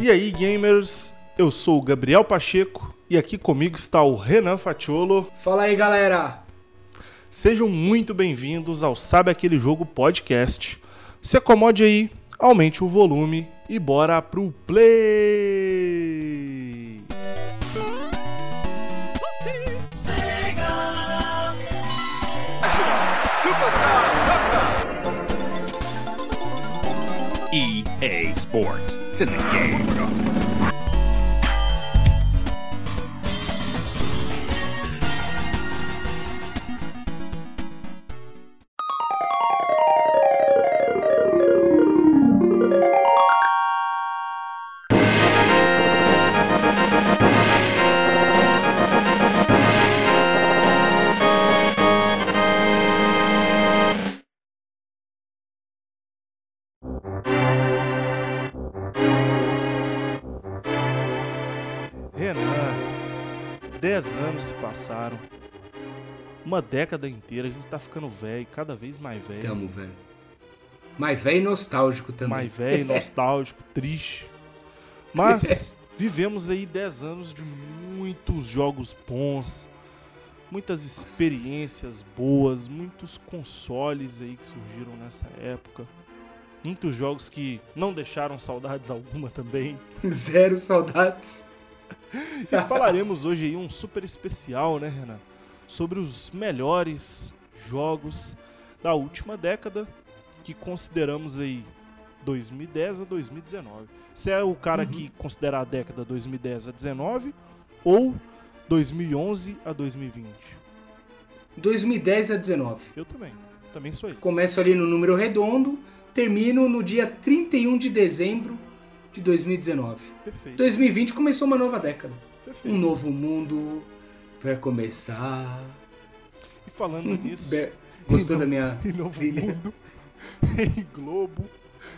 E aí, gamers? Eu sou o Gabriel Pacheco e aqui comigo está o Renan Fatiolo. Fala aí, galera! Sejam muito bem-vindos ao Sabe Aquele Jogo Podcast. Se acomode aí, aumente o volume e bora pro play! EA Sports. In the game. Uma década inteira, a gente tá ficando velho, cada vez mais velho. Tamo, velho. Mas velho e nostálgico também. mais velho, nostálgico, triste. Mas vivemos aí 10 anos de muitos jogos bons, muitas experiências boas, muitos consoles aí que surgiram nessa época. Muitos jogos que não deixaram saudades alguma também. Zero saudades. E falaremos hoje aí um super especial, né, Renan? Sobre os melhores jogos da última década que consideramos aí 2010 a 2019. Você é o cara que considera a década 2010 a 19 ou 2011 a 2020? 2010 a 19. Eu também. Também sou isso. Começo ali no número redondo, termino no dia 31 de dezembro de 2019. Perfeito. 2020 começou uma nova década. Perfeito. Um novo mundo pra começar. E falando nisso, Be- Gostou da minha em Novo trilha? Mundo, em Globo,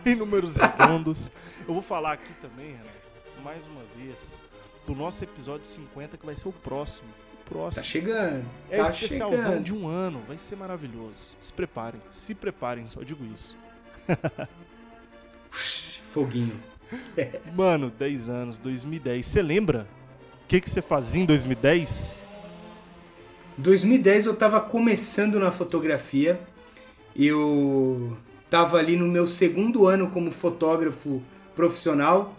em números redondos. Eu vou falar aqui também, Renan, mais uma vez, do nosso episódio 50, que vai ser o próximo. O Tá próximo. chegando. é tá especialzão chegando. de um ano, vai ser maravilhoso. Se preparem, se preparem, só digo isso. Foguinho. Mano, 10 anos, 2010. Você lembra o que, que você fazia em 2010? 2010 eu tava começando na fotografia. Eu tava ali no meu segundo ano como fotógrafo profissional.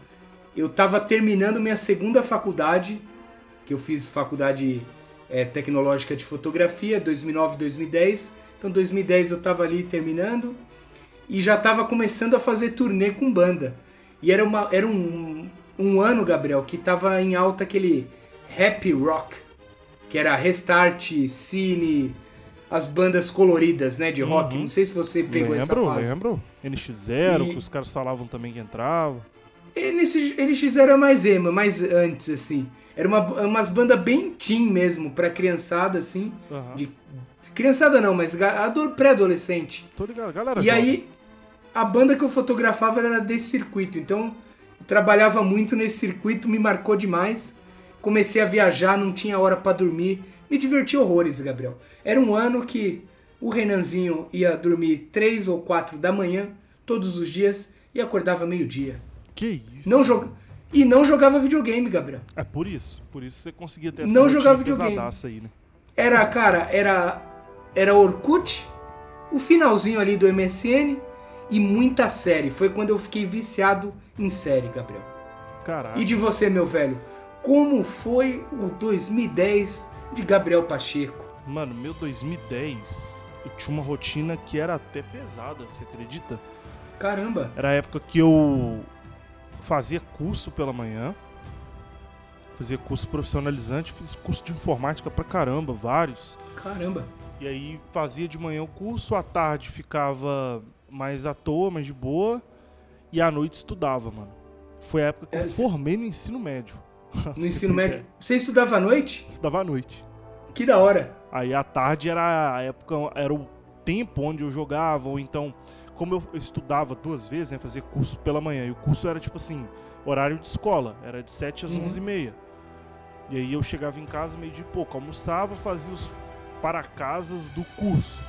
Eu tava terminando minha segunda faculdade, que eu fiz faculdade eh, tecnológica de fotografia, 2009, 2010. Então 2010 eu tava ali terminando e já tava começando a fazer turnê com banda. E era, uma, era um, um ano, Gabriel, que tava em alta aquele happy rock que era Restart, Cine, as bandas coloridas, né, de rock. Uhum. Não sei se você pegou essa lembro, fase. lembro. NX0, E- que os caras falavam também que entrava. Eles, eles fizeram mais emo, mais antes, assim. Era uma, umas bandas bem teen mesmo, pra criançada, assim. Aham. De, criançada não, mas pré-adolescente. Tô ligado, galera. E jovem. aí, a banda que eu fotografava era desse circuito. Então, eu trabalhava muito nesse circuito, me marcou demais. Comecei a viajar, não tinha hora pra dormir. Me diverti horrores, Gabriel. Era um ano que o Renanzinho ia dormir 3 ou 4 da manhã, todos os dias, e acordava meio-dia. Que isso? Não joga... E não jogava videogame, Gabriel. É por isso. Por isso você conseguia ter essa Não jogava videogame. aí, né? Era, cara, era era Orkut, o finalzinho ali do MSN e muita série. Foi quando eu fiquei viciado em série, Gabriel. Caralho. E de você, meu velho? Como foi o 2010 de Gabriel Pacheco? Mano, meu 2010, eu tinha uma rotina que era até pesada, você acredita? Caramba, Era a época que eu fazia curso pela manhã. Fazia curso profissionalizante, fiz curso de informática pra caramba, vários. caramba. E aí fazia de manhã o curso, à tarde ficava mais à toa, mais de boa. E à noite estudava, mano. Foi a época que eu É, formei no ensino médio. No ensino médio. Você estudava à noite? Estudava à noite. Que da hora. Aí à tarde era a época, era o tempo onde eu jogava, ou então, como eu estudava duas vezes, né, fazia curso pela manhã, e o curso era tipo assim, horário de escola, era de 7 às Uhum. 11 e meia. E aí eu chegava em casa meio de pouco, almoçava, fazia os para casas do curso.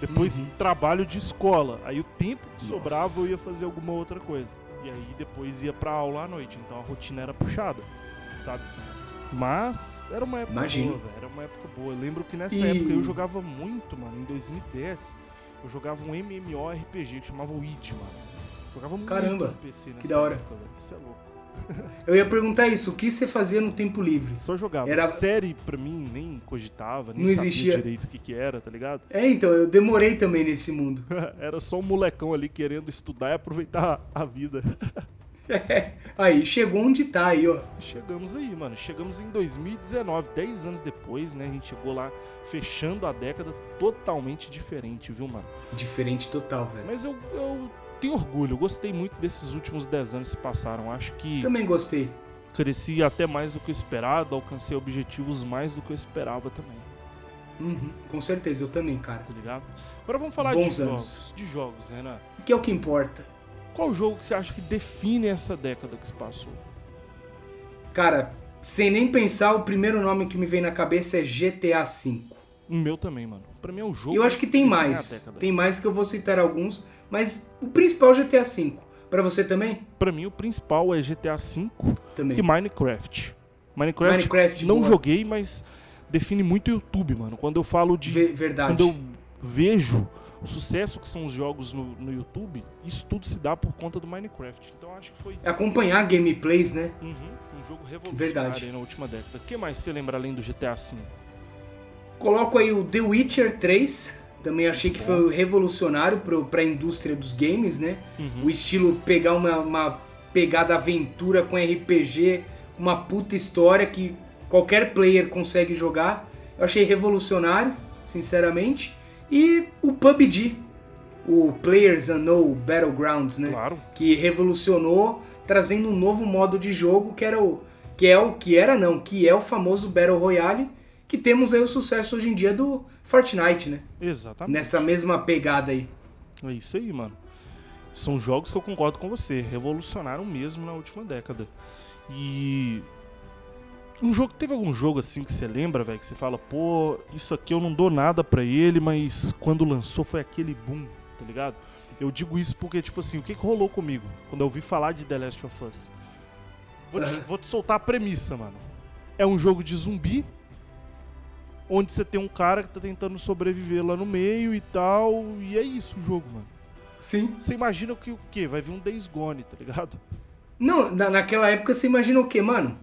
Depois Uhum. trabalho de escola. Aí o tempo que Nossa. sobrava eu ia fazer alguma outra coisa. E aí depois ia pra aula à noite, então a rotina era puxada, sabe? Mas era uma época Imagino. boa, velho. Era uma época boa. Eu lembro que nessa E- época eu jogava muito, mano. Em 2010, eu jogava um MMORPG que chamava Weed, mano. Jogava muito Caramba, no PC nessa da hora. época, velho. Isso é louco. Eu ia perguntar isso, o que você fazia no tempo livre? Só jogava. Era- Série, pra mim, nem cogitava, nem Não sabia existia. direito o que que era, tá ligado? É, então, eu demorei também nesse mundo. Era só um molecão ali querendo estudar e aproveitar a vida. Aí, chegou onde tá aí, ó. Chegamos aí, mano. Chegamos em 2019, 10 anos depois, né? A gente chegou lá fechando a década totalmente diferente, viu, mano? Diferente total, velho. Mas eu, eu tenho orgulho, eu gostei muito desses últimos 10 anos que passaram. Acho que Também gostei. cresci até mais do que eu esperado, alcancei objetivos mais do que eu esperava também, Uhum, com certeza, eu também, cara. tá ligado? Agora vamos falar Bons de anos. jogos. De jogos, Renan. Que é o que importa. Qual jogo que você acha que define essa década que se passou? Cara, sem nem pensar, o primeiro nome que me vem na cabeça é GTA V. O meu também, mano. Pra mim é o jogo. Eu acho que tem mais. Tem mais que eu vou citar alguns, mas o principal é GTA V. Pra você também? Pra mim o principal é GTA V Também. e Minecraft. Minecraft, Minecraft, não boa. joguei, mas define muito o YouTube, mano. Quando eu falo de. Ve- verdade. Quando eu vejo o sucesso que são os jogos no, no YouTube, isso tudo se dá por conta do Minecraft. Então acho que foi Acompanhar gameplays, né? uhum, um jogo revolucionário Verdade. na última década. O que mais você lembra além do GTA V? Coloco aí o The Witcher 3. Também achei que foi revolucionário pro, pra indústria dos games, né? Uhum. O estilo pegar uma, uma pegada aventura com RPG, uma puta história que qualquer player consegue jogar. Eu achei revolucionário, sinceramente. E o PUBG, o Players Unknown Battlegrounds, né? Claro. que revolucionou, trazendo um novo modo de jogo que era o que é o que era não, que é o famoso Battle Royale, que temos aí o sucesso hoje em dia do Fortnite, né? Exatamente. Nessa mesma pegada aí. É isso aí, mano. São jogos que eu concordo com você, revolucionaram mesmo na última década. E um jogo, teve algum jogo assim que você lembra, velho, que você fala, pô, isso aqui eu não dou nada pra ele, mas quando lançou foi aquele boom, tá ligado? Eu digo isso porque, tipo assim, o que, que rolou comigo quando eu ouvi falar de The Last of Us? Vou te, vou te soltar a premissa, mano. É um jogo de zumbi, onde você tem um cara que tá tentando sobreviver lá no meio e tal, e é isso o jogo, mano. Sim. Você imagina que o quê? Vai vir um Days Gone, tá ligado? Não, na, naquela época você imagina o quê, mano?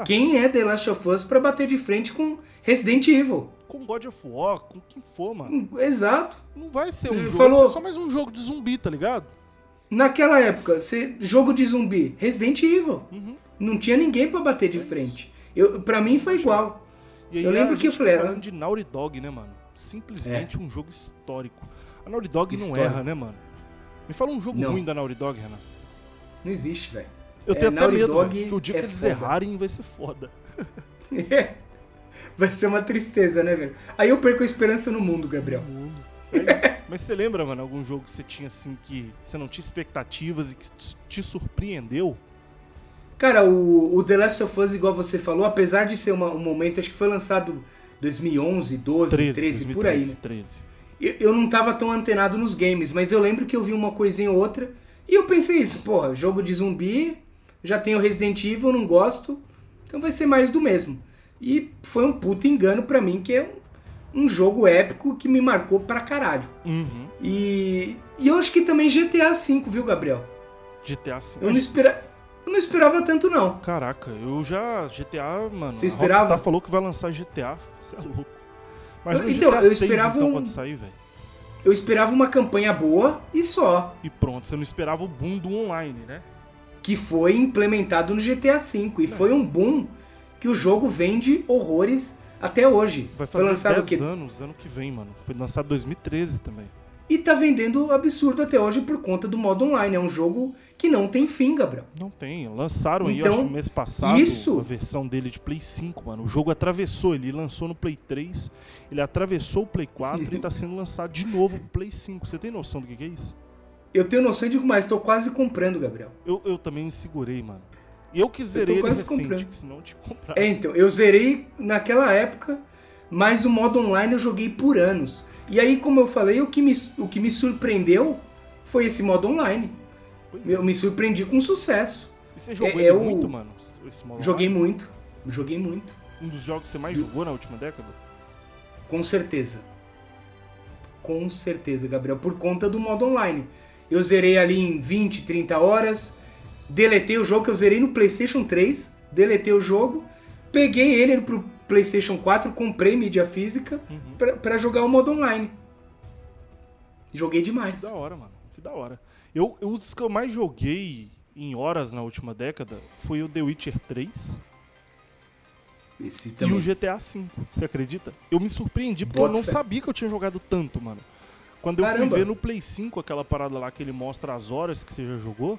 Ah. Quem é The Last of Us pra bater de frente com Resident Evil? Com God of War, com quem for, mano. Exato. Não vai ser um Ele jogo, falou- vai ser só mais um jogo de zumbi, tá ligado? Naquela época, você, jogo de zumbi, Resident Evil. Uhum. Não tinha ninguém pra bater de frente. Eu, pra mim foi igual. Aí Eu lembro que eu falei, tá era- falando de Naughty Dog, né, mano? Simplesmente um jogo histórico. A Naughty Dog não Histórico. erra, né, mano? Me fala um jogo Não. ruim da Naughty Dog, Renan. Não existe, velho. Eu É, tenho até Naughty medo, Dog que o dia é que eles foda. errarem vai ser foda. Vai ser uma tristeza, né, velho? Aí eu perco a esperança no mundo, Gabriel. É isso. Mas você lembra, mano, algum jogo que você tinha assim que você não tinha expectativas e que te surpreendeu? Cara, o, o The Last of Us, igual você falou, apesar de ser uma- um momento, acho que foi lançado 2011, 12, 13, por aí, né? 13. Eu, eu não tava tão antenado nos games, mas eu lembro que eu vi uma coisinha ou outra e eu pensei isso, porra, jogo de zumbi, já tenho Resident Evil, não gosto, então vai ser mais do mesmo. E foi um puta engano pra mim, que é um, um jogo épico que me marcou pra caralho. Uhum. E, e eu acho que também GTA V, viu, Gabriel? GTA V. Eu não, espera, eu não esperava tanto, não. Caraca, eu já. GTA, mano. Você esperava? Rockstar falou que vai lançar GTA. Você é louco. Mas Eu- então, GTA eu 6, esperava então, um- quando sair, velho. Eu esperava uma campanha boa e só, E pronto, você não esperava o boom do online, né? Que foi implementado no GTA V. E foi um boom que o jogo vende horrores até hoje. Vai foi fazer lançado 10 o quê? anos, ano que vem, mano. Foi lançado em 2013 também. E tá vendendo absurdo até hoje por conta do modo online. É um jogo que não tem fim, Gabriel. Não tem. Lançaram aí, Então, eu acho, mês passado, isso- a versão dele de Play 5, mano. O jogo atravessou, ele lançou no Play 3, ele atravessou o Play 4 e tá sendo lançado de novo pro Play 5. Você tem noção do que, que é isso? Eu tenho noção de mais, tô quase comprando, Gabriel. Eu, eu também me segurei, mano. E eu que zerei ele quase recente, comprando. que senão eu te comprar. É, então, eu zerei naquela época, mas o modo online eu joguei por anos. E aí, como eu falei, o que me, o que me surpreendeu foi esse modo online. Pois é. Eu me surpreendi com sucesso. E você jogou é- é o- muito, mano? Esse modo Joguei online? muito. Joguei muito. Um dos jogos que você mais jogou na última década? Com certeza. Com certeza, Gabriel. Por conta do modo online. Eu zerei ali em 20, 30 horas. Deletei o jogo que eu zerei no PlayStation 3. Deletei o jogo. Peguei ele pro PlayStation 4. Comprei mídia física Uhum. pra, pra jogar o modo online. Joguei Que demais. da hora, mano. Que da hora. Eu, eu, os que eu mais joguei em horas na última década foi o The Witcher 3 Esse e o GTA V. Você acredita? Eu me surpreendi porque Bota eu não fé. sabia que eu tinha jogado tanto, mano. Quando eu Caramba. fui ver no Play 5 aquela parada lá que ele mostra as horas que você já jogou,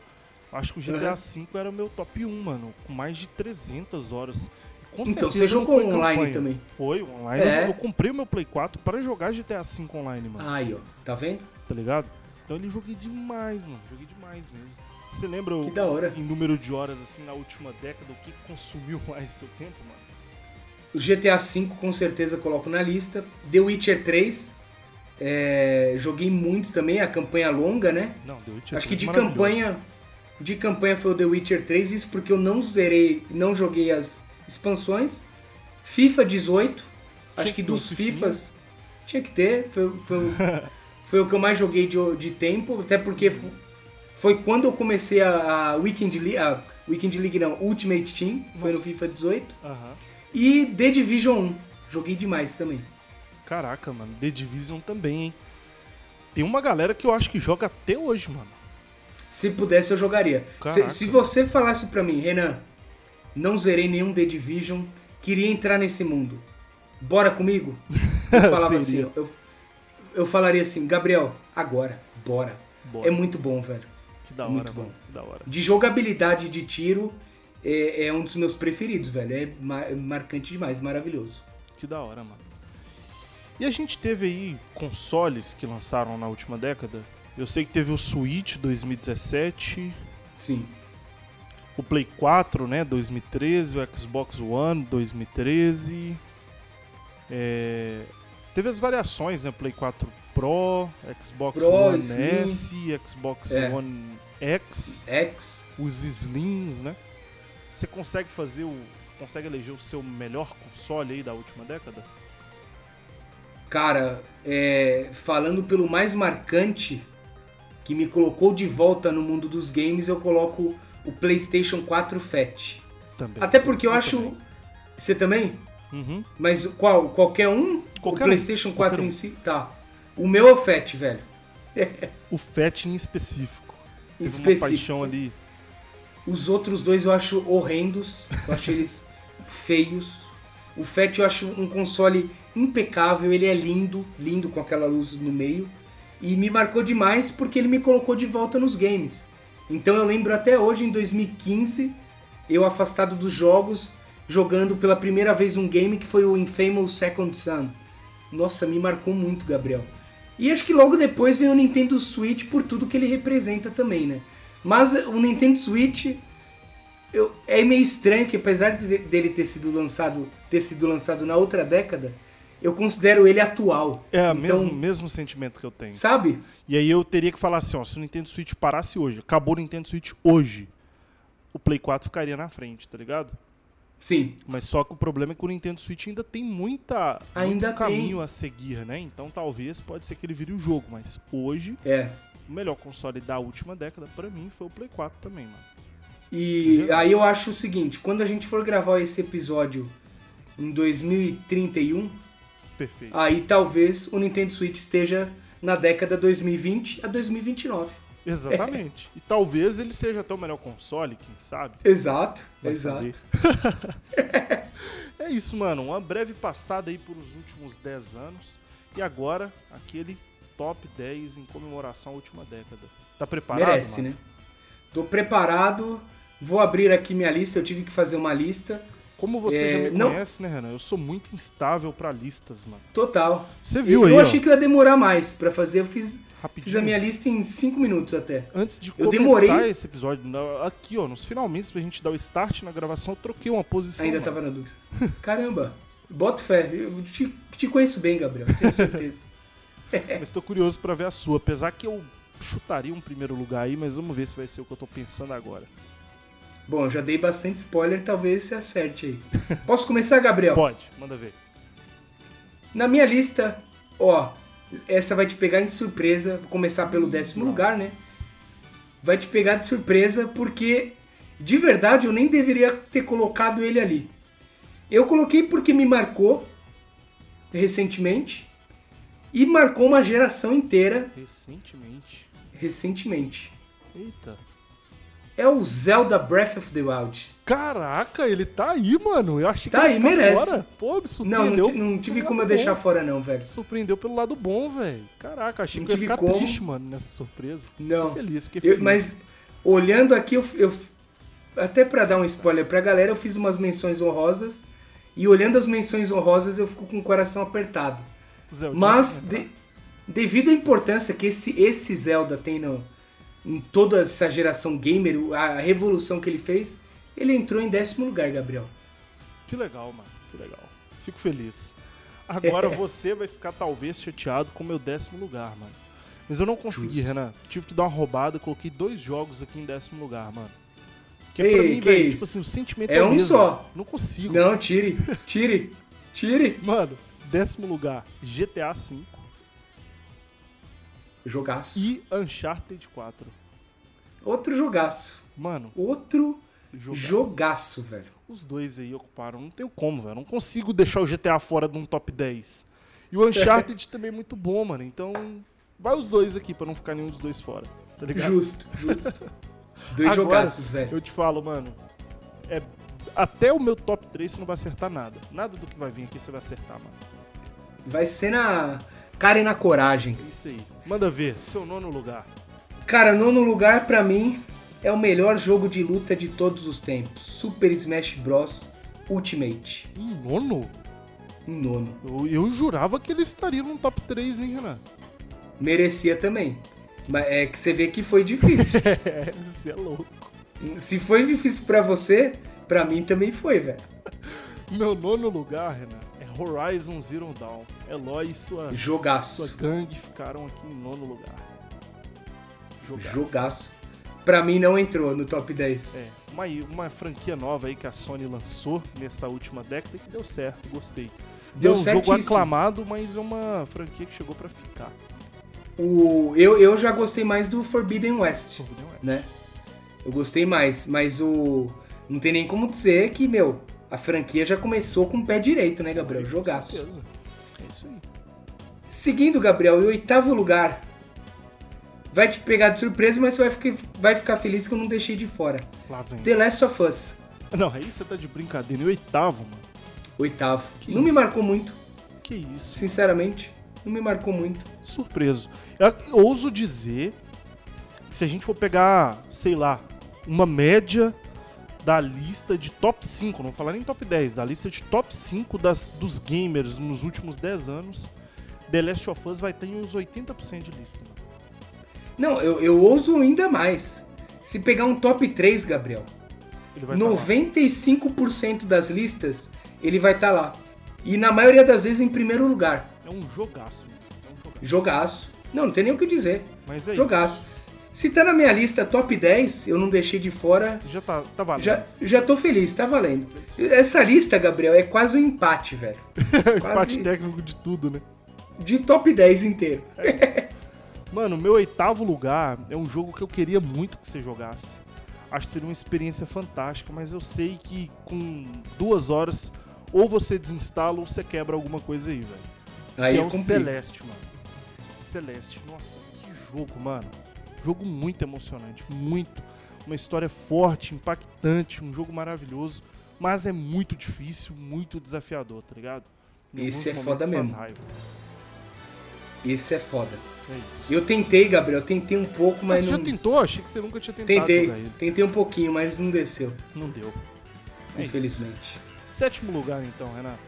acho que o GTA. V era o meu top 1, mano. Com mais de 300 horas. Com Então, você jogou online campanha. também? Foi, online. É. Eu, eu comprei o meu Play 4 para jogar GTA V online, mano. Aí, ó. Tá vendo? Tá ligado? Então ele joguei demais, mano. Joguei demais mesmo. Você lembra o- Que da hora. em número de horas, assim, na última década, o que consumiu mais seu tempo, mano? O GTA V com certeza coloco na lista. The Witcher 3. É, joguei muito também, a campanha longa, né? Não, The Witcher Acho que 3 de campanha. De campanha foi o The Witcher 3, isso porque eu não zerei, não joguei as expansões. FIFA 18, acho que dos. FIFAs tinha que ter, foi, foi, o- foi o que eu mais joguei de, de tempo, até porque fo- foi quando eu comecei a, a Weekend League, a Weekend League não, Ultimate Team, foi no Nossa. FIFA 18. Aham. E The Division 1, joguei demais também. Caraca, mano. The Division também, hein? Tem uma galera que eu acho que joga até hoje, mano. Se pudesse, eu jogaria. Se, se você falasse pra mim, Renan, não zerei nenhum The Division, queria entrar nesse mundo, bora comigo? Eu falava assim, eu, eu falaria assim, Gabriel, agora, bora. Bora. É muito bom, velho. Que da é hora, muito mano. bom. Que da hora. De jogabilidade de tiro, é, é um dos meus preferidos, velho. É é marcante demais, maravilhoso. Que da hora, mano. E a gente teve aí consoles que lançaram na última década. Eu sei que teve o Switch 2017, Sim. o Play 4, né, 2013, o Xbox One 2013. É, Teve as variações, né, Play 4 Pro, Xbox Pro, One sim. S, Xbox É. One X, X. os Slims, né? Você consegue fazer o consegue eleger o seu melhor console aí da última década? Cara, é, falando pelo mais marcante que me colocou de volta no mundo dos games, eu coloco o PlayStation 4 Fat. Também. Até porque eu, Eu acho. também. Você também? Uhum. Mas qual? Qualquer um? Qualquer o um. PlayStation 4 Qualquer um. em si? Tá. O meu é o Fat, velho. O Fat em específico. Em Teve específico. uma paixão ali. Os outros dois eu acho horrendos. Eu acho eles feios. O Fat eu acho um console impecável. Ele é lindo, lindo com aquela luz no meio. E me marcou demais porque ele me colocou de volta nos games. Então eu lembro até hoje, em 2015, eu afastado dos jogos, jogando pela primeira vez um game que foi o Infamous Second Son. Nossa, me marcou muito, Gabriel. E acho que logo depois vem o Nintendo Switch por tudo que ele representa também, né? Mas o Nintendo Switch eu- é meio estranho que apesar de- dele ter sido lançado ter sido lançado na outra década, eu considero ele atual. É o então, mesmo, mesmo sentimento que eu tenho. sabe? E aí eu teria que falar assim, ó, se o Nintendo Switch parasse hoje, acabou o Nintendo Switch hoje, o Play 4 ficaria na frente, tá ligado? Sim. Mas só que o problema é que o Nintendo Switch ainda tem muita Ainda muito tem. caminho a seguir, né? Então talvez pode ser que ele vire o jogo, mas hoje É. o melhor console da última década pra mim foi o Play 4 também, mano. E Já- aí eu acho o seguinte, quando a gente for gravar esse episódio em 2031, Perfeito. aí talvez o Nintendo Switch esteja na década 2020 a 2029. Exatamente. E talvez ele seja até o melhor console, quem sabe? Exato, Vai exato. É isso, mano. Uma breve passada aí por os últimos 10 anos. E agora, aquele top 10 em comemoração à última década. Tá preparado? Merece, mano? né? Tô preparado, vou abrir aqui minha lista, eu tive que fazer uma lista. Como você É, já me não- conhece, né, Renan? Eu sou muito instável pra listas, mano. Total. Você viu eu aí, achei ó, que eu ia demorar mais pra fazer, eu fiz, rapidinho. fiz a minha lista em 5 minutos até. Antes de Eu começar demorei- esse episódio, aqui, ó, nos finalmente, pra gente dar o start na gravação, eu troquei uma posição. Ainda mano. tava na dúvida. Caramba, boto fé. Eu te, te conheço bem, Gabriel, tenho certeza. Mas tô curioso pra ver a sua. Apesar que eu chutaria um primeiro lugar aí, mas vamos ver se vai ser o que eu tô pensando agora. Bom, já dei bastante spoiler, talvez você acerte aí. Posso começar, Gabriel? Pode, manda ver. Na minha lista, ó, essa vai te pegar em surpresa. Vou começar pelo décimo lugar, né? Vai te pegar de surpresa porque, de verdade, eu nem deveria ter colocado ele ali. Eu coloquei porque me marcou recentemente e marcou uma geração inteira Recentemente. recentemente. Eita. É o Zelda Breath of the Wild. Caraca, ele tá aí, mano. Eu achei Tá que aí, ele merece. fora. Pô, me Não, surpreendeu. não, ti- não tive como eu deixar fora não, velho. Surpreendeu pelo lado bom, velho. Caraca, achei Não que eu ia ficar como. triste, mano, nessa surpresa. Não. Fiquei feliz, fiquei Eu- feliz. mas olhando aqui, eu, eu- até pra dar um spoiler pra galera, eu fiz umas menções honrosas. E olhando as menções honrosas, eu fico com o coração apertado. Zeldinha, Mas, de- devido à importância que esse, esse Zelda tem no, em toda essa geração gamer, a revolução que ele fez, ele entrou em décimo lugar, Gabriel. Que legal, mano. Que legal. Fico feliz. Agora você vai ficar talvez chateado com o meu décimo lugar, mano. Mas eu não consegui, Justo. Renan. Tive que dar uma roubada, coloquei dois jogos aqui em décimo lugar, mano. Que Ei, pra mim, que velho, tipo assim, o sentimento É é, um mesmo. só. Não consigo. Não, tire, tire, tire. Mano, décimo lugar, GTA V Jogaço. e Uncharted 4. Outro jogaço. Mano, Outro jogaço. jogaço, velho. Os dois aí ocuparam. Não tenho como, velho. Não consigo deixar o GTA fora de um top 10. E o Uncharted também é muito bom, mano. Então, vai os dois aqui pra não ficar nenhum dos dois fora. Tá ligado? Justo, justo. Dois Agora, jogaços, velho. Eu te falo, mano. É, até o meu top 3 você não vai acertar nada. Nada do que vai vir aqui você vai acertar, mano. Vai ser na cara e na coragem. É isso aí. Manda ver, seu nono lugar. Cara, nono lugar pra mim é o melhor jogo de luta de todos os tempos. Super Smash Bros. Ultimate. Em nono? Em nono. Eu, eu jurava que ele estaria no top 3, hein, Renan? Merecia também. Mas é que você vê que foi difícil. É, você é louco. Se foi difícil pra você, pra mim também foi, velho. Meu nono lugar, Renan, é Horizon Zero Dawn. Eloy e sua, sua Jogaço. gangue ficaram aqui em nono lugar. Jogaço. Jogaço. Pra mim não entrou no top 10. É, uma, uma franquia nova aí que a Sony lançou nessa última década e que deu certo, gostei. Deu é um jogo aclamado, mas é uma franquia que chegou pra ficar. O, eu, eu já gostei mais do Forbidden West. Forbidden West. né? Eu gostei mais, mas o. Não tem nem como dizer que, meu, a franquia já começou com o pé direito, né, Gabriel? Com Jogaço. certeza. É isso aí. Seguindo, Gabriel, em oitavo lugar. Vai te pegar de surpresa, mas você vai ficar, vai ficar feliz que eu não deixei de fora. Lá vem. The Last of Us, Não, aí você tá de brincadeira. Em oitavo, mano. oitavo. Que não me isso? marcou muito, Que isso. sinceramente. Não me marcou muito. Surpreso. Eu ouso dizer que se a gente for pegar, sei lá, uma média da lista de top 5, não vou falar nem top 10, da lista de top 5 das, dos gamers nos últimos 10 anos, The Last of Us vai ter uns 80% de lista. mano. Não, eu, eu ouso ainda mais. Se pegar um top 3, Gabriel, Ele vai tá lá. 95% das listas, ele vai estar lá. E na maioria das vezes em primeiro lugar. É um jogaço. É um jogaço. Jogaço. Não, não tem nem o que dizer. Mas é Jogaço. Se tá na minha lista top 10, eu não deixei de fora. isso. Já tá, tá valendo. Já, já tô feliz, tá valendo. Essa lista, Gabriel, é quase um empate, velho. Empate Quase técnico de tudo, né? de top 10 inteiro. Mano, meu oitavo lugar é um jogo que eu queria muito que você jogasse. Acho que seria uma experiência fantástica, mas eu sei que com duas horas ou você desinstala ou você quebra alguma coisa aí, velho. Aí que é complica. Celeste, mano. Celeste, nossa, que jogo, mano. Jogo muito emocionante, muito. Uma história forte, impactante, um jogo maravilhoso, mas é muito difícil, muito desafiador, tá ligado? Em Esse é foda mesmo. raiva. Esse é foda. É isso. Eu tentei, Gabriel, tentei um pouco, Mas mas você não. já tentou? Achei que você nunca tinha tentado Tentei, tentei um pouquinho, mas não desceu, Não deu. É infelizmente. isso. Sétimo lugar, então, Renato.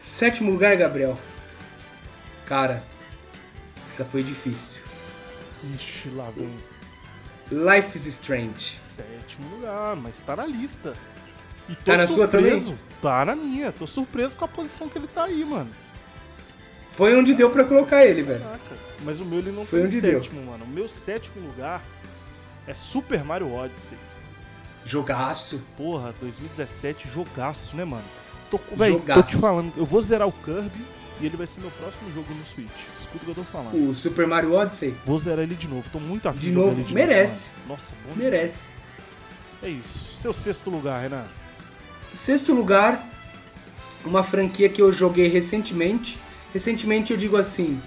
Sétimo lugar, Gabriel. Cara, essa foi difícil. Ixi, lá vem. Life is Strange. Sétimo lugar, mas tá na lista. E tô Tá na sua surpreso. Tá na minha. Tô surpreso com a posição que ele tá aí, mano. Foi onde deu pra colocar ele, velho. Caraca, mas o meu ele não Foi foi, onde em deu. sétimo, mano. O meu sétimo lugar é Super Mario Odyssey. Jogaço. Porra, 2017, jogaço, né, mano? Tô, tô Jogaço. te falando, eu vou zerar o Kirby e ele vai ser meu próximo jogo no Switch. Escuta o que eu tô falando. O Super Mario Odyssey Vou zerar ele de novo, tô muito afim De de novo, de merece. mano. Nossa, bom merece. É isso. Seu sexto lugar, Renan. Sexto lugar, uma franquia que eu joguei recentemente. Recentemente eu digo assim,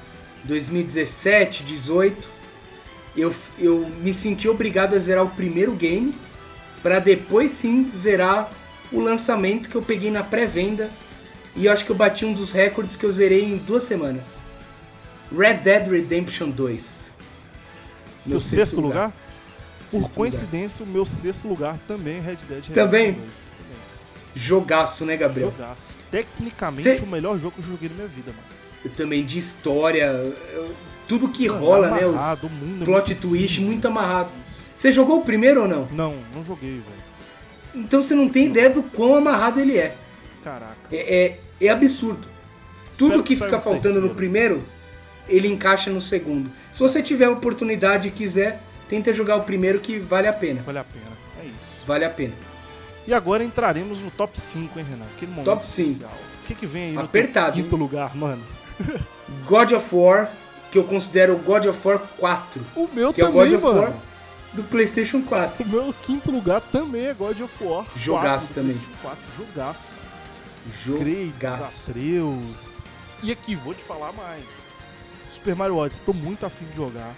2017, 18. Eu, eu me senti obrigado a zerar o primeiro game para depois sim zerar o lançamento que eu peguei na pré-venda e eu acho que eu bati um dos recordes que eu zerei em duas semanas. Red Dead Redemption 2. Seu Meu sexto, lugar? Sexto Por lugar. coincidência, o meu sexto lugar também é Red Dead Redemption Também? 2. Também. Jogaço, né, Gabriel? Jogaço. Tecnicamente, Cê- o melhor jogo que eu joguei na minha vida, mano. Eu também de história, tudo que rola, né? Os Amarrado, o mundo é plot muito twist muito amarrado. Você jogou o primeiro ou não? Não, não joguei, velho. Então você não tem ideia do quão amarrado ele é. Caraca. É, é, é absurdo. Tudo Espero que que saia fica faltando no terceiro. primeiro, ele encaixa no segundo. Se você tiver a oportunidade e quiser, tenta jogar o primeiro que vale a pena. Vale a pena. É isso. Vale a pena. E agora entraremos no top 5, hein, Renan? Aquele momento Top 5. especial. O que, que vem aí no Apertado, teu quinto lugar, mano? God of War, que eu considero o God of War 4, O meu que é o também, God of mano. War do PlayStation 4. O meu quinto lugar também é God of War. Jogaço 4 do também. PlayStation 4. Jogaço, Jogaço. Atreus. E aqui, vou te falar mais. Super Mario Odyssey, tô muito afim de jogar.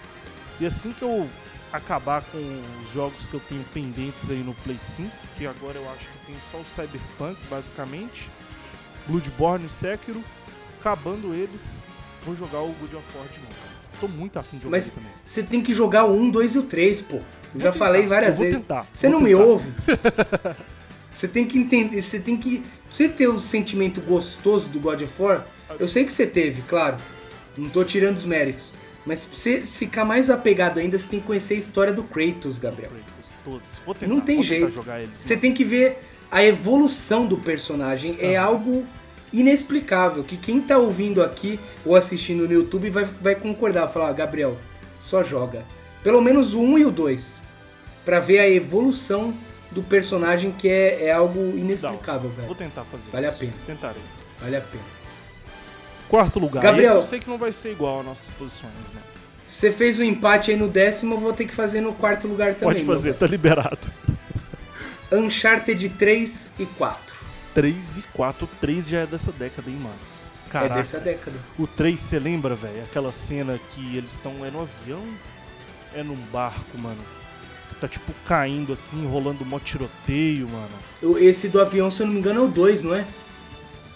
E assim que eu acabar com os jogos que eu tenho pendentes aí no Play 5, que agora eu acho que tem só o Cyberpunk, basicamente, Bloodborne e Sekiro, acabando eles, vou jogar o God of War de novo. Tô muito afim de jogar Mas você tem que jogar o 1, 2 e o 3, pô. Eu já tentar, falei várias vezes. tentar, Você não tentar. me ouve. você tem que entender, você tem que. pra Você ter o sentimento gostoso do God of War, eu sei que você teve, claro. Não tô tirando os méritos. Mas pra você ficar mais apegado ainda, você tem que conhecer a história do Kratos, Gabriel. Kratos, todos. Vou tentar, Não tem vou jeito. eles. Você mano. tem que ver a evolução do personagem. É algo inexplicável. Que quem tá ouvindo aqui ou assistindo no YouTube vai, vai concordar. Falar, "Ah, Gabriel, só joga. Pelo menos o 1 e o 2. Pra ver a evolução do personagem que é, é algo inexplicável, Vou velho. tentar fazer Vale a isso. pena. Tentarei. Vale a pena. Quarto lugar. Gabriel. Esse eu sei que não vai ser igual às nossas posições, né? Você fez o empate aí no décimo, eu vou ter que fazer no quarto lugar também. Pode fazer, tá liberado. Uncharted 3 e 4. 3 e 4. 3 já é dessa década, hein, mano? Caraca. É dessa década. O 3, você lembra, velho? Aquela cena que eles estão. É no avião? É num barco, mano. Que tá tipo caindo assim, rolando mó tiroteio, mano. Esse do avião, se eu não me engano, é o 2, não é?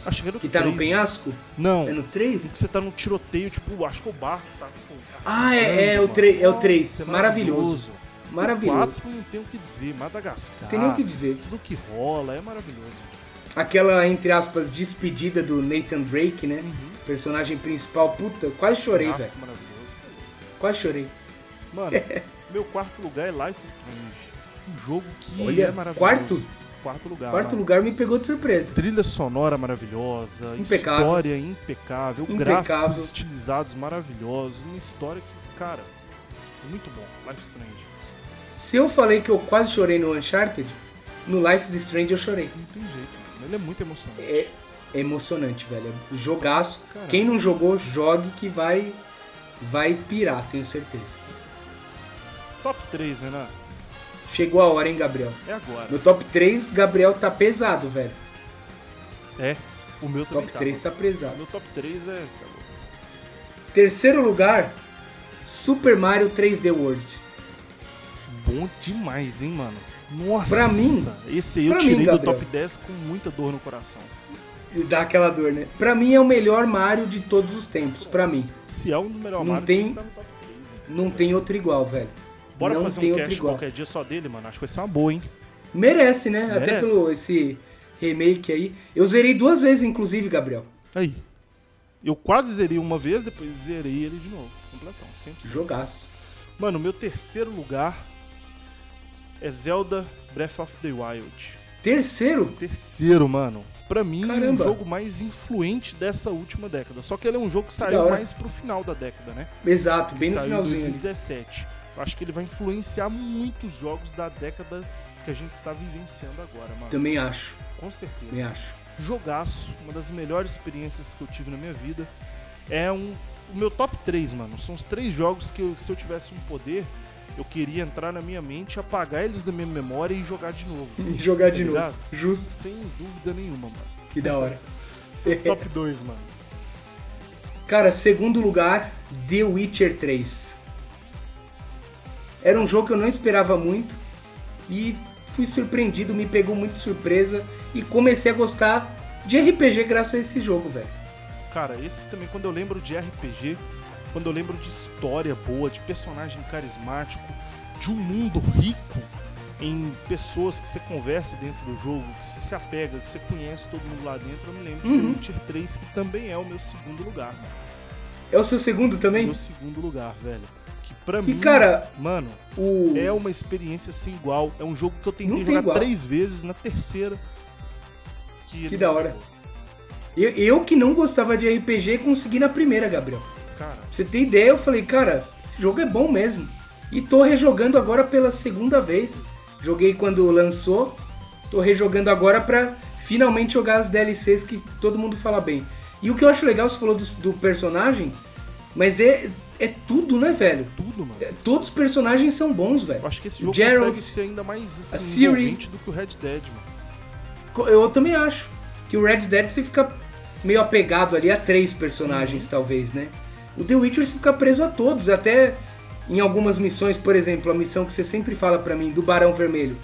Acho que era o Que tá 3, no penhasco? Não. É no 3? Que você tá num tiroteio, tipo, acho que o barco tá. Tipo, Ah, é- é o tre- é o Nossa, três. é Maravilhoso. Maravilhoso. 4 não tem o que dizer, Madagascar. Não tem nem o que dizer. Tudo que rola é maravilhoso. Aquela, entre aspas, despedida do Nathan Drake, né? Uhum. Personagem principal. Puta, quase chorei, velho. maravilhoso. Quase chorei. Mano, meu quarto lugar é Life Strange. Um jogo que Olha, é maravilhoso. quarto? Quarto lugar. Quarto mano. lugar me pegou de surpresa. Trilha sonora maravilhosa, Impecável. história impecável, Impecável. gráficos estilizados maravilhosos, uma história que, cara, muito bom. Life is Strange. Se eu falei que eu quase chorei no Uncharted, no Life is Strange eu chorei. Não tem jeito, mano. ele é muito emocionante. É, é emocionante, velho. É jogaço. Caramba. Quem não jogou, jogue que vai, vai pirar, tenho certeza. Top 3, Renan. Chegou a hora, hein, Gabriel? É agora. Meu top 3, Gabriel tá pesado, velho. É, o meu Top tá, 3 mano. tá pesado. Meu top 3 é... Terceiro lugar, Super Mario 3D World. Bom demais, hein, mano. Nossa. Pra mim- Esse aí eu pra mim, tirei do top 10 com muita dor no coração. E Dá aquela dor, né? Pra mim é o melhor Mario de todos os tempos, pra mim. Se é um dos melhores Não Mario, tem- tá no top 3. então. Não tem outro igual, velho. Bora não fazer tem um cast igual. qualquer dia só dele, mano. Acho que vai ser uma boa, hein? Merece, né? Até Merece. pelo esse remake aí. Eu zerei duas vezes, inclusive, Gabriel. Aí. Eu quase zerei uma vez, depois zerei ele de novo. Completão, 100%. Jogaço. Mano, meu terceiro lugar é Zelda Breath of the Wild. Terceiro? Terceiro, mano. Pra mim, Caramba. o jogo mais influente dessa última década. Só que ele é um jogo que saiu mais pro final da década, né? Exato, bem no saiu em finalzinho ali. 2017. Eu acho que ele vai influenciar muitos jogos da década que a gente está vivenciando agora, mano. Também acho, Com certeza. também acho. Jogaço, uma das melhores experiências que eu tive na minha vida. É um o meu top 3, mano. São os três jogos que eu- se eu tivesse um poder, eu queria entrar na minha mente, apagar eles da minha memória e jogar de novo. E jogar de Tá novo. ligado? Justo, Sem dúvida nenhuma, mano. que da hora. Seu top 2, mano. Cara, segundo lugar, The Witcher 3. Era um jogo que eu não esperava muito e fui surpreendido, me pegou muito de surpresa e comecei a gostar de RPG graças a esse jogo, velho. Cara, esse também, quando eu lembro de RPG, quando eu lembro de história boa, de personagem carismático, de um mundo rico em pessoas que você conversa dentro do jogo, que você se apega, que você conhece todo mundo lá dentro, eu me lembro de Uhum. The Witcher 3, que também é o meu segundo lugar, mano. É o seu segundo também? Meu segundo lugar, velho. Que pra E mim, cara, mano, o é uma experiência sem igual. É um jogo que eu tentei jogar igual. três vezes, na terceira. Que da hora. eu, eu que não gostava de RPG consegui na primeira, Gabriel. Cara, Pra você ter ideia, eu falei, cara, esse jogo é bom mesmo. E tô rejogando agora pela segunda vez. Joguei quando lançou, tô rejogando agora pra finalmente jogar as DLCs que todo mundo fala bem. E o que eu acho legal, você falou do, do personagem, mas é, é tudo, né, velho? tudo, mano. É, Todos os personagens são bons, velho. Eu acho que esse O jogo Geralt, consegue ser ainda mais assim, envolvente do que o Red Dead, mano. Eu também acho que o Red Dead você fica meio apegado ali a três personagens, Uhum. talvez, né? O The Witcher você fica preso a todos, até em algumas missões, por exemplo, a missão que você sempre fala pra mim, do Barão Vermelho.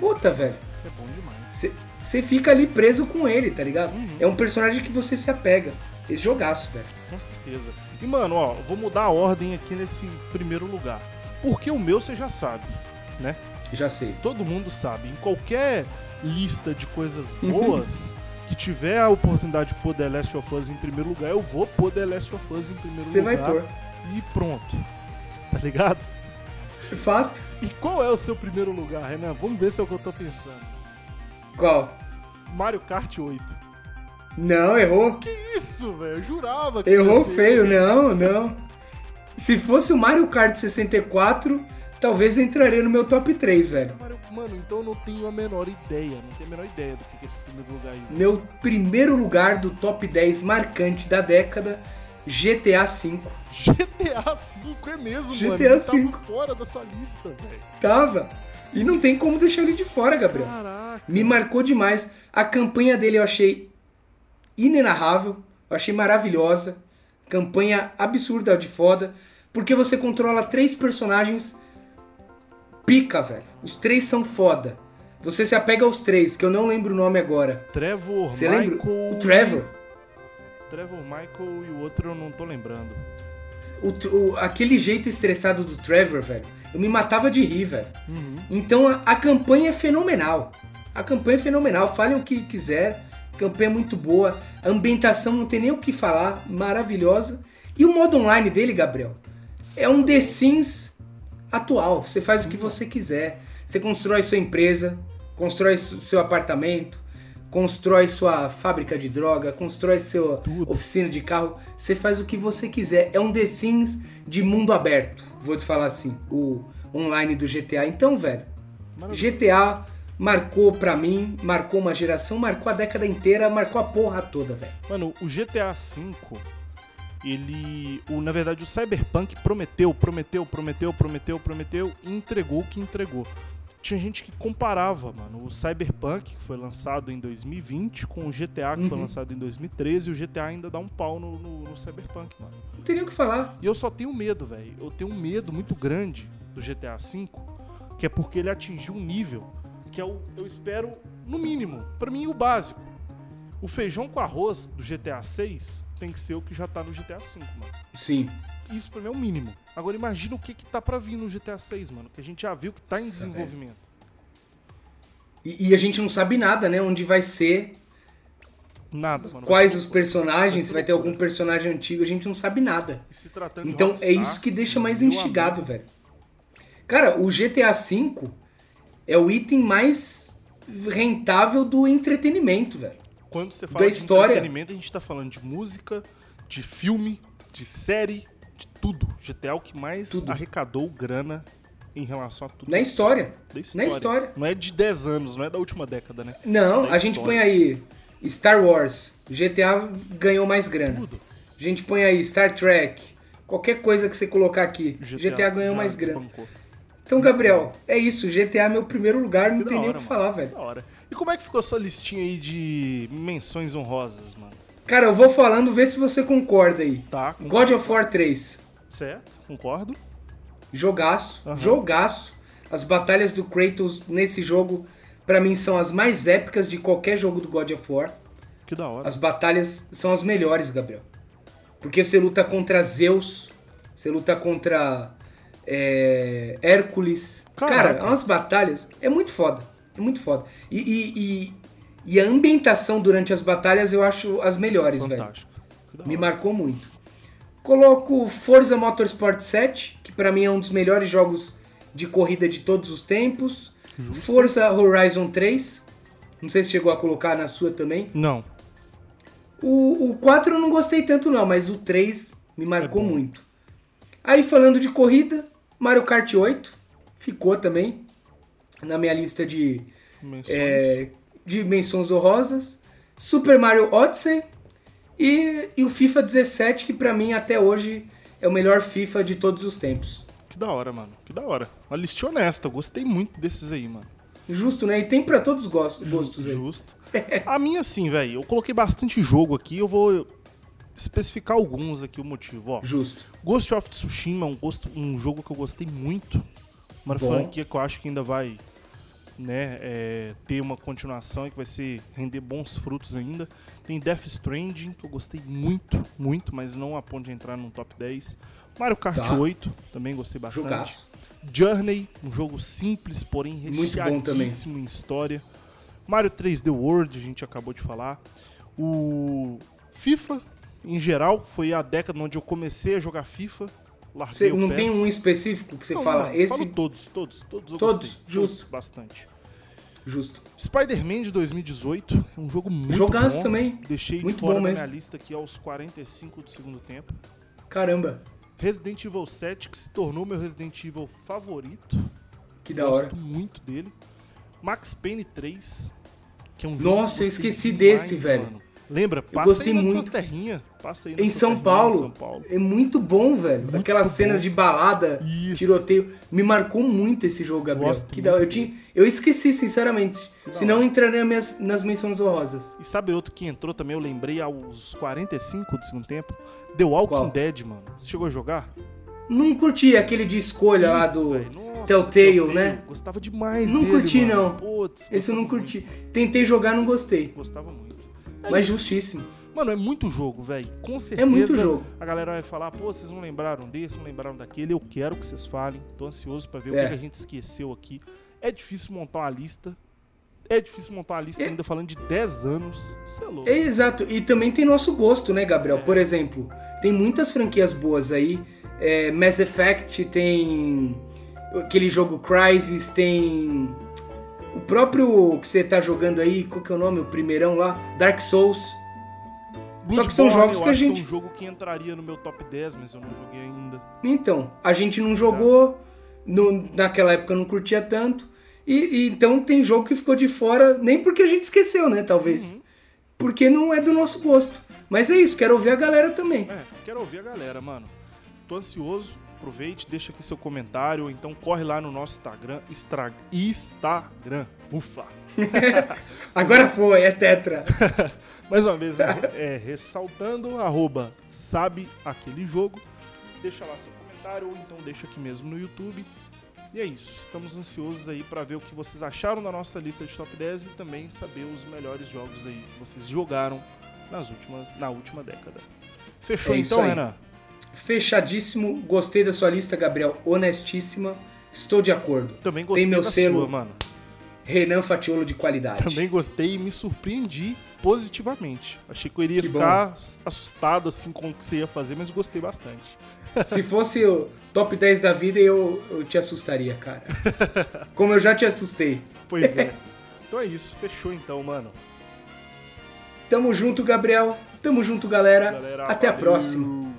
Puta, velho, É bom demais. você- você fica ali preso com ele, tá ligado? Uhum. É um personagem que você se apega. Esse jogaço, velho. Com certeza. E, mano, ó, vou mudar a ordem aqui nesse primeiro lugar. Porque o meu você já sabe, né? Já sei. Todo mundo sabe. Em qualquer lista de coisas boas que tiver a oportunidade de pôr The Last of Us em primeiro lugar, eu vou pôr The Last of Us em primeiro Você vai lugar. pôr. E pronto. Tá ligado? Fato. E qual é o seu primeiro lugar, Renan? Vamos ver se é o que eu tô pensando. Qual? Mario Kart 8. Não, errou. Que isso, velho? Eu jurava que Errou ia ser feio, ele. não, não. Se fosse o Mario Kart 64, talvez entraria no meu top 3, velho. Mano, então eu não tenho a menor ideia. Não tenho a menor ideia do que é esse primeiro lugar aí. Meu primeiro lugar do top 10 marcante da década, GTA V. GTA V é mesmo, GTA mano. Ele V. tava fora da sua lista, velho. Tava. E não tem como deixar ele de fora, Gabriel. Caraca. Me marcou demais. A campanha dele eu achei inenarrável. Eu achei maravilhosa. Campanha absurda de foda. Porque você controla três personagens pica, velho. Os três são foda. Você se apega aos três, que eu não lembro o nome agora. Trevor, Você Michael... lembra? O Trevor. Trevor, Michael e o outro eu não tô lembrando. O, o- aquele jeito estressado do Trevor, velho. Eu me matava de rir, velho. Então a, a campanha é fenomenal. A campanha é fenomenal. Falem o que quiser. Campanha é muito boa. A ambientação não tem nem o que falar. Maravilhosa. E o modo online dele, Gabriel, é um The Sims atual. Você faz o que você quiser. Você constrói sua empresa, constrói seu apartamento, constrói sua fábrica de droga, constrói sua Tudo. oficina de carro. Você faz o que você quiser. É um The Sims de mundo aberto. Vou te falar assim, o online do GTA. Então, velho, Maravilha. GTA marcou pra mim, marcou uma geração, marcou a década inteira, marcou a porra toda, velho. Mano, o GTA V, ele. O, na verdade, o Cyberpunk prometeu, prometeu, prometeu, prometeu, prometeu e entregou o que entregou. Tinha gente que comparava, mano, o Cyberpunk, que foi lançado em 2020, com o GTA, que foi Uhum. lançado em 2013, e o GTA ainda dá um pau no, no, no Cyberpunk, mano. Não tem nem o que falar. E eu só tenho medo, velho. Eu tenho um medo muito grande do GTA V, que é porque ele atingiu um nível que é o, eu espero, no mínimo, pra mim, o básico. O feijão com arroz do GTA 6 tem que ser o que já tá no GTA V, mano. Sim. Isso pra mim é o mínimo. Agora imagina o que que tá pra vir no GTA 6, mano, que a gente já viu que tá em Nossa, desenvolvimento. E, e a gente não sabe nada, né? Onde vai ser, Nada, mano. quais os personagens, se vai ter algum personagem antigo, a gente não sabe nada. E se tratando de Então Rockstar, é isso que deixa mais instigado, velho. Cara, o GTA V é o item mais rentável do entretenimento, velho. Quando você fala Da de história. entretenimento, a gente tá falando de música, de filme, de série, de tudo. GTA é o que mais Tudo. arrecadou grana em relação a tudo. Na história. História. Na história. Não é de 10 anos, não é da última década, né? Não, Da a gente põe aí Star Wars, GTA ganhou mais grana. Tudo. A gente põe aí Star Trek, qualquer coisa que você colocar aqui, GTA, ganhou já mais grana. desbancou. Então, Gabriel, é isso, GTA é meu primeiro lugar, não Que tem nem o hora, que falar, velho. Da hora. E como é que ficou a sua listinha aí de menções honrosas, mano? Cara, eu vou falando, vê se você concorda aí. Tá, com- God of War 3, certo, concordo. jogaço, Aham. jogaço. As batalhas do Kratos nesse jogo, pra mim, são as mais épicas de qualquer jogo do God of War. Que da hora. As batalhas são as melhores, Gabriel. Porque você luta contra Zeus, você luta contra é, Hércules. Caraca. Cara, é umas batalhas. É muito foda. É muito foda. E, e, e- e a ambientação durante as batalhas eu acho as melhores, velho. Fantástico. Da Me marcou muito. Coloco Forza Motorsport 7, que pra mim é um dos melhores jogos de corrida de todos os tempos. Forza Horizon 3. Não sei se chegou a colocar na sua também. Não. O, o 4 eu não gostei tanto não, mas o 3 me marcou É muito. Aí falando de corrida, Mario Kart 8 ficou também na minha lista de, Menções. é, de menções honrosas. Super Mario Odyssey e, e o FIFA 17, que pra mim até hoje é o melhor FIFA de todos os tempos. Que da hora, mano. Que da hora. Uma listinha honesta. Eu gostei muito desses aí, mano. Justo, né? E tem pra todos os gostos, gostos aí. Justo. A minha, assim, velho, eu coloquei bastante jogo aqui, eu vou especificar alguns aqui o motivo, ó. Justo. Ghost of Tsushima é um, gosto, um jogo que eu gostei muito. Uma Bom. franquia que eu acho que ainda vai né, é, ter uma continuação e que vai ser render bons frutos ainda. Tem Death Stranding, que eu gostei muito, muito, mas não a ponto de entrar no top 10. Mario Kart Tá. 8, também gostei bastante. Jogaço. Journey, um jogo simples, porém recheadíssimo em história. Mario 3D World, a gente acabou de falar. O FIFA, em geral, foi a década onde eu comecei a jogar FIFA. Você não tem um específico que você Não, fala? não, eu Esse. falo todos, todos, todos eu Todos, gostei. justo. Todos, bastante. Justo. Spider-Man de 2018 é um jogo muito Jogaço bom. também. Deixei Muito fora bom da mesmo. minha lista aqui aos 45 do segundo tempo. Caramba, Resident Evil 7, que se tornou meu Resident Evil favorito. que da Gosto hora. muito dele. Max Payne 3, que é um jogo Nossa, que eu esqueci demais, desse, velho. mano. Lembra? Passa gostei aí muito. terrinha. Passa aí Em São, Paulo, São Paulo. é muito bom, velho. Aquelas bom. cenas de balada, Isso. tiroteio. Me marcou muito esse jogo, Gabriel. Gosto Que da eu, muito tinha, eu esqueci, sinceramente. da Senão entraria minhas, nas menções honrosas. E sabe outro que entrou também, eu lembrei aos 45 do segundo tempo? The Walking Qual? Dead, mano. Você chegou a jogar? Não curti aquele de escolha lá Isso, do velho. Nossa, Telltale, né? Gostava demais Não dele, curti, mano. não. Putz, Esse eu não curti. muito. Tentei jogar, não gostei. Gostava muito. É Mas isso. justíssimo. Mano, é muito jogo, velho. Com certeza. É muito jogo. A galera vai falar, pô, vocês não lembraram desse, não lembraram daquele. Eu quero que vocês falem. Tô ansioso pra ver o É. que, que a gente esqueceu aqui. É difícil montar uma lista. É difícil montar uma lista É. ainda falando de 10 anos. Você é louco. É, exato. E também tem nosso gosto, né, Gabriel? Por exemplo, tem muitas franquias boas aí. É, Mass Effect tem aquele jogo Crysis, tem o próprio que você tá jogando aí, qual que é o nome? O primeirão lá? Dark Souls. Só que são jogos que a gente- é um jogo que entraria no meu top 10, mas eu não joguei ainda. Então, a gente não jogou, no- naquela época não curtia tanto. E, e então tem jogo que ficou de fora, nem porque a gente esqueceu, né? Talvez. Uhum. Porque não é do nosso gosto. Mas é isso, quero ouvir a galera também. É, quero ouvir a galera, mano. Tô ansioso. Aproveite, deixa aqui seu comentário, ou então corre lá no nosso Instagram. Estra... Instagram. Ufa! Agora foi, é tetra. Mais uma vez, é, ressaltando, arroba sabe aquele jogo. Deixa lá seu comentário, ou então deixa aqui mesmo no YouTube. E é isso, estamos ansiosos aí pra ver o que vocês acharam da nossa lista de top 10 e também saber os melhores jogos aí que vocês jogaram nas últimas, na última década. Fechou É então, aí. Renan? Fechadíssimo, gostei da sua lista, Gabriel. Honestíssima, estou de acordo. Também gostei Tem meu da selo sua, mano. Renan Fatiolo de qualidade. Também gostei e me surpreendi positivamente. Achei que eu iria Que bom. ficar assustado assim com o que você ia fazer, mas gostei bastante. Se fosse o top 10 da vida, eu, eu te assustaria, cara. Como eu já te assustei. Pois é. Então é isso, fechou então, mano. Tamo junto, Gabriel. Tamo junto, galera. Galera, Até a valeu. próxima.